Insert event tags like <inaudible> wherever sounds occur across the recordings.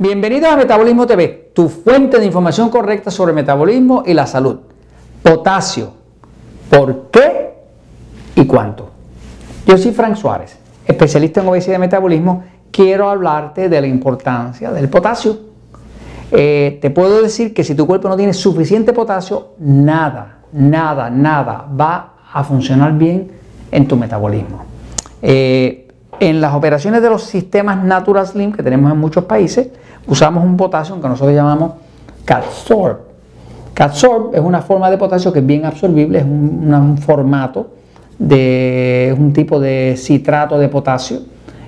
Bienvenidos a Metabolismo TV, tu fuente de información correcta sobre metabolismo y la salud. Potasio, ¿por qué y cuánto? Yo soy Frank Suárez, especialista en obesidad y metabolismo. Quiero hablarte de la importancia del potasio. Eh, te puedo decir que si tu cuerpo no tiene suficiente potasio, nada, nada, nada va a funcionar bien en tu metabolismo. Eh, en las operaciones de los sistemas Natural Slim que tenemos en muchos países, usamos un potasio que nosotros llamamos Catsorb. Catsorb es una forma de potasio que es bien absorbible, es un, formato de un tipo de citrato de potasio.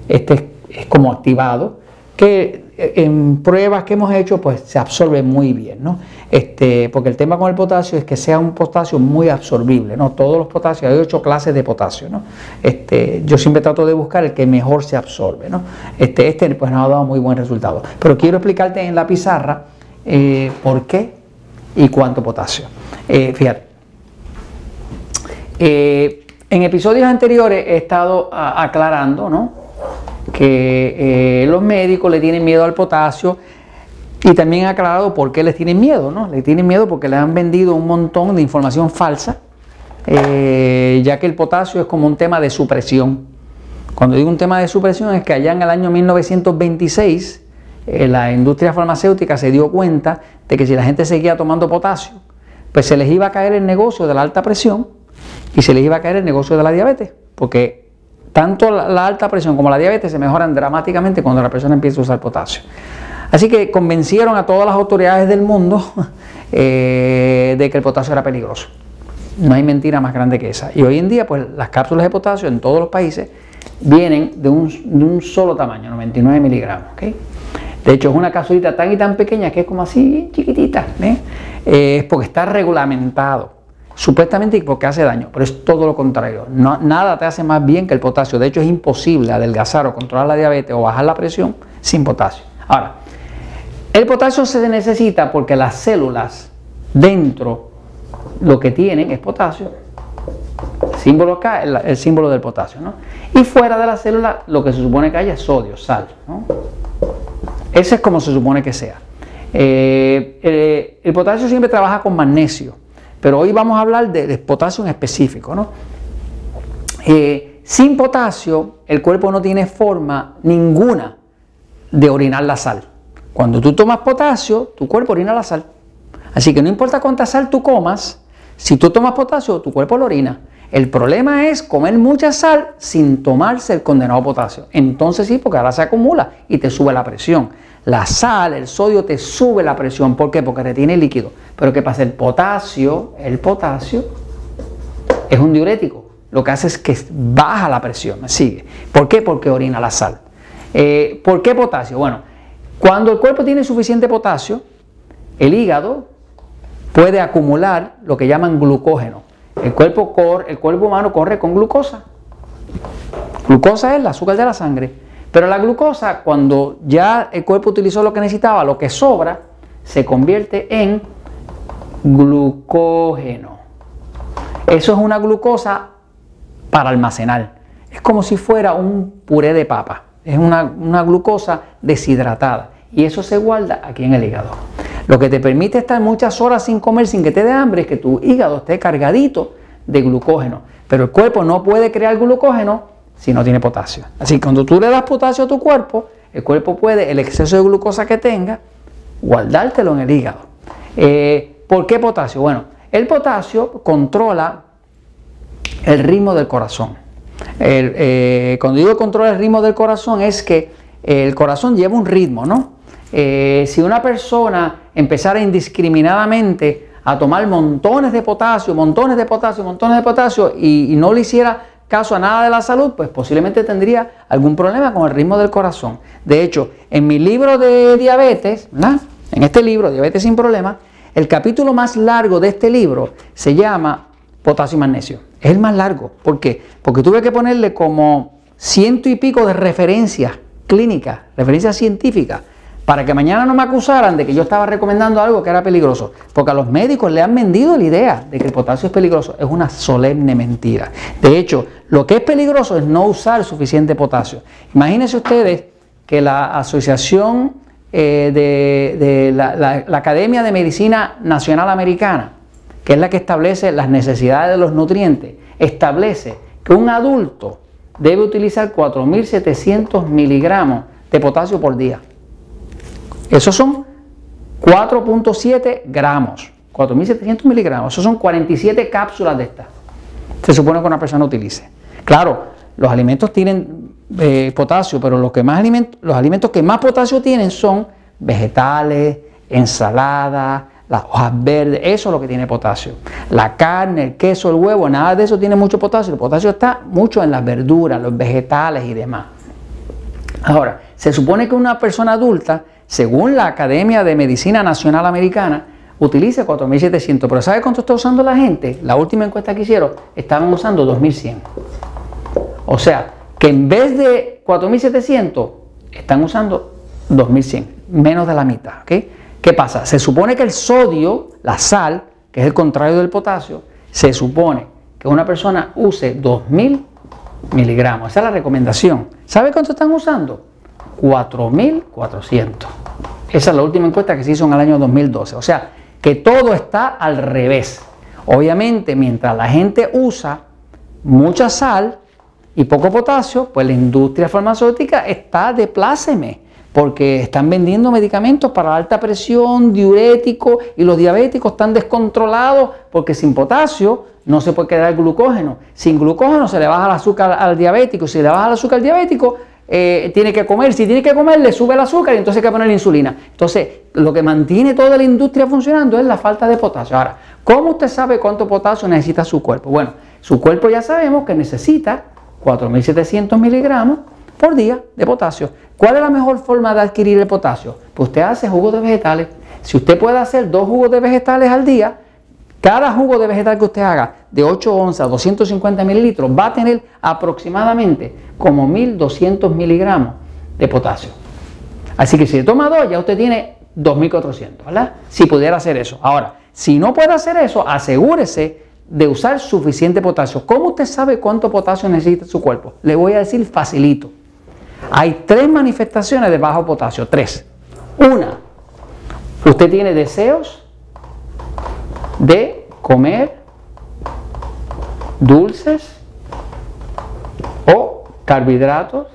Este es como activado que en pruebas que hemos hecho, pues se absorbe muy bien, ¿no? Este, porque el tema con el potasio es que sea un potasio muy absorbible, ¿no? Todos los potasios, hay ocho clases de potasio, ¿no? Este, yo siempre trato de buscar el que mejor se absorbe, ¿no? Este, este pues nos ha dado muy buen resultado. Pero quiero explicarte en la pizarra eh, por qué y cuánto potasio. Eh, fíjate. Eh, en episodios anteriores he estado aclarando, ¿no? Que eh, los médicos le tienen miedo al potasio y también ha aclarado por qué les tienen miedo, ¿no? Le tienen miedo porque le han vendido un montón de información falsa, eh, ya que el potasio es como un tema de supresión. Cuando digo un tema de supresión es que allá en el año 1926 eh, la industria farmacéutica se dio cuenta de que si la gente seguía tomando potasio, pues se les iba a caer el negocio de la alta presión y se les iba a caer el negocio de la diabetes, porque tanto la, alta presión como la diabetes se mejoran dramáticamente cuando la persona empieza a usar potasio. Así que convencieron a todas las autoridades del mundo <laughs> eh, de que el potasio era peligroso. No hay mentira más grande que esa. Y hoy en día, pues las cápsulas de potasio en todos los países vienen de un, solo tamaño, 99 miligramos. De hecho, es una capsulita tan y tan pequeña que es como así, chiquitita. Eh, es porque está reglamentado supuestamente porque hace daño, pero es todo lo contrario. nada te hace más bien que el potasio. De hecho, es imposible adelgazar o controlar la diabetes o bajar la presión sin potasio. Ahora, el potasio se necesita porque las células dentro lo que tienen es potasio. Símbolo acá, el, símbolo del potasio. ¿no? Y fuera de la célula lo que se supone que haya es sodio, sal. ¿no? Ese es como se supone que sea. Eh, eh, el potasio siempre trabaja con magnesio. Pero hoy vamos a hablar de, potasio en específico. ¿no? Eh, sin potasio, el cuerpo no tiene forma ninguna de orinar la sal. Cuando tú tomas potasio, tu cuerpo orina la sal. Así que no importa cuánta sal tú comas, si tú tomas potasio, tu cuerpo lo orina. El problema es comer mucha sal sin tomarse el condenado potasio. Entonces sí, porque ahora se acumula y te sube la presión. La sal, el sodio te sube la presión. ¿Por qué? Porque retiene líquido. Pero ¿qué pasa? El potasio, el potasio es un diurético. Lo que hace es que baja la presión. Sigue. ¿Por qué? Porque orina la sal. Eh, ¿Por qué potasio? Bueno, cuando el cuerpo tiene suficiente potasio, el hígado puede acumular lo que llaman glucógeno. El cuerpo, corre, el cuerpo humano corre con glucosa. Glucosa es el azúcar de la sangre. Pero la glucosa, cuando ya el cuerpo utilizó lo que necesitaba, lo que sobra, se convierte en glucógeno. Eso es una glucosa para almacenar. Es como si fuera un puré de papa. Es una, una glucosa deshidratada. Y eso se guarda aquí en el hígado. Lo que te permite estar muchas horas sin comer, sin que te dé hambre, es que tu hígado esté cargadito de glucógeno. Pero el cuerpo no puede crear glucógeno si no tiene potasio. Así que cuando tú le das potasio a tu cuerpo, el cuerpo puede, el exceso de glucosa que tenga, guardártelo en el hígado. Eh, ¿Por qué potasio? Bueno, el potasio controla el ritmo del corazón. Eh, cuando digo controla el ritmo del corazón es que el corazón lleva un ritmo, ¿no? Eh, si una persona empezara indiscriminadamente a tomar montones de potasio, montones de potasio, montones de potasio y no le hiciera caso a nada de la salud, pues posiblemente tendría algún problema con el ritmo del corazón. De hecho, en mi libro de diabetes, en este libro, Diabetes sin Problemas, el capítulo más largo de este libro se llama Potasio y Magnesio. Es el más largo. ¿Por qué? Porque tuve que ponerle como ciento y pico de referencias clínicas, referencias científicas, para que mañana no me acusaran de que yo estaba recomendando algo que era peligroso. Porque a los médicos le han vendido la idea de que el potasio es peligroso. Es una solemne mentira. De hecho, lo que es peligroso es no usar suficiente potasio. Imagínense ustedes que la Asociación eh, de, la, Academia de Medicina Nacional Americana, que es la que establece las necesidades de los nutrientes, establece que un adulto debe utilizar 4.700 miligramos de potasio por día. Esos son 4.7 gramos, 4.700 miligramos, esos son 47 cápsulas de estas. Se supone que una persona utilice. Claro, los alimentos tienen eh, potasio, pero los, que más los alimentos que más potasio tienen son vegetales, ensaladas, las hojas verdes, eso es lo que tiene potasio. La carne, el queso, el huevo, nada de eso tiene mucho potasio. El potasio está mucho en las verduras, los vegetales y demás. Ahora, se supone que una persona adulta, según la Academia de Medicina Nacional Americana, utiliza 4.700. Pero ¿sabe cuánto está usando la gente? La última encuesta que hicieron, estaban usando 2.100. O sea, que en vez de 4.700, están usando 2.100, menos de la mitad. ¿Qué pasa? Se supone que el sodio, la sal, que es el contrario del potasio, se supone que una persona use 2.000 miligramos. Esa es la recomendación. ¿Sabe cuánto están usando? 4.400. Esa es la última encuesta que se hizo en el año 2012. O sea, que todo está al revés. Obviamente, mientras la gente usa mucha sal y poco potasio, pues la industria farmacéutica está de pláceme porque están vendiendo medicamentos para alta presión, diuréticos, y los diabéticos están descontrolados porque sin potasio no se puede quedar glucógeno. Sin glucógeno se le baja el azúcar al diabético, si le baja el azúcar al diabético, eh, tiene que comer, si tiene que comer le sube el azúcar y entonces hay que poner insulina. Entonces, lo que mantiene toda la industria funcionando es la falta de potasio. Ahora, ¿cómo usted sabe cuánto potasio necesita su cuerpo? Bueno, su cuerpo ya sabemos que necesita 4.700 miligramos por día de potasio. ¿Cuál es la mejor forma de adquirir el potasio? Pues usted hace jugos de vegetales. Si usted puede hacer dos jugos de vegetales al día, cada jugo de vegetal que usted haga de 8 onzas, 250 mililitros, va a tener aproximadamente como 1200 miligramos de potasio. Así que si toma dos, ya usted tiene 2400, ¿verdad? Si pudiera hacer eso. Ahora, si no puede hacer eso, asegúrese de usar suficiente potasio. ¿Cómo usted sabe cuánto potasio necesita su cuerpo? Le voy a decir facilito. Hay tres manifestaciones de bajo potasio, tres. Una, usted tiene deseos de comer dulces o carbohidratos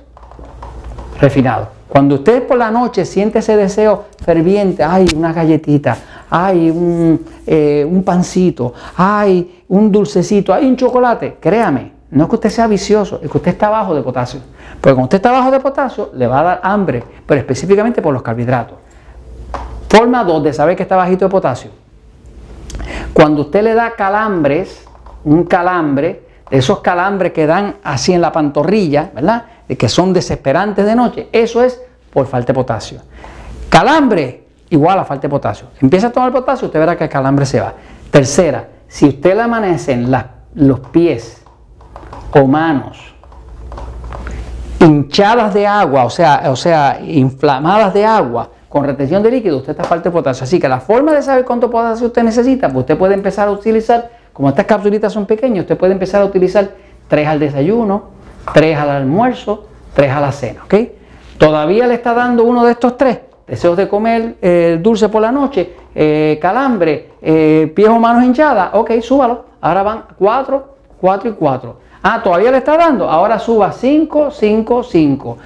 refinados. Cuando usted por la noche siente ese deseo ferviente, ay, una galletita, ay, un, eh, un pancito, ay, un dulcecito, hay un chocolate, créame, no es que usted sea vicioso, es que usted está bajo de potasio. Porque cuando usted está bajo de potasio, le va a dar hambre, pero específicamente por los carbohidratos. Forma 2 de saber que está bajito de potasio. Cuando usted le da calambres, un calambre, esos calambres que dan así en la pantorrilla, ¿verdad? Que son desesperantes de noche, eso es por falta de potasio. Calambre igual a falta de potasio. Empieza a tomar potasio, usted verá que el calambre se va. Tercera, si usted le amanecen los pies o manos hinchadas de agua, o sea, o sea, inflamadas de agua, con retención de líquido, usted está falta de potasio. Así que la forma de saber cuánto potasio usted necesita, pues usted puede empezar a utilizar, como estas capsulitas son pequeñas, usted puede empezar a utilizar tres al desayuno, tres al almuerzo, tres a la cena, ¿ok? Todavía le está dando uno de estos tres, deseos de comer eh, dulce por la noche, eh, calambre, eh, pies o manos hinchadas, ok, súbalo. Ahora van cuatro, cuatro y cuatro. Ah, todavía le está dando, ahora suba 5, 5, 5.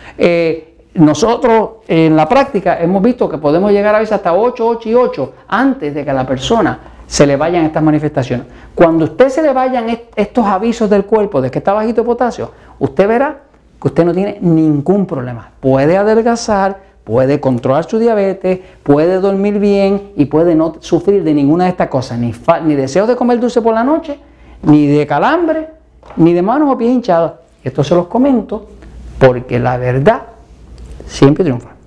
Nosotros en la práctica hemos visto que podemos llegar a veces hasta 8, 8 y 8 antes de que a la persona se le vayan estas manifestaciones. Cuando usted se le vayan estos avisos del cuerpo de que está bajito de potasio, usted verá que usted no tiene ningún problema. Puede adelgazar, puede controlar su diabetes, puede dormir bien y puede no sufrir de ninguna de estas cosas, ni, ni deseo de comer dulce por la noche, ni de calambre, ni de manos o pies hinchados. Esto se los comento porque la verdad siempre triunfa.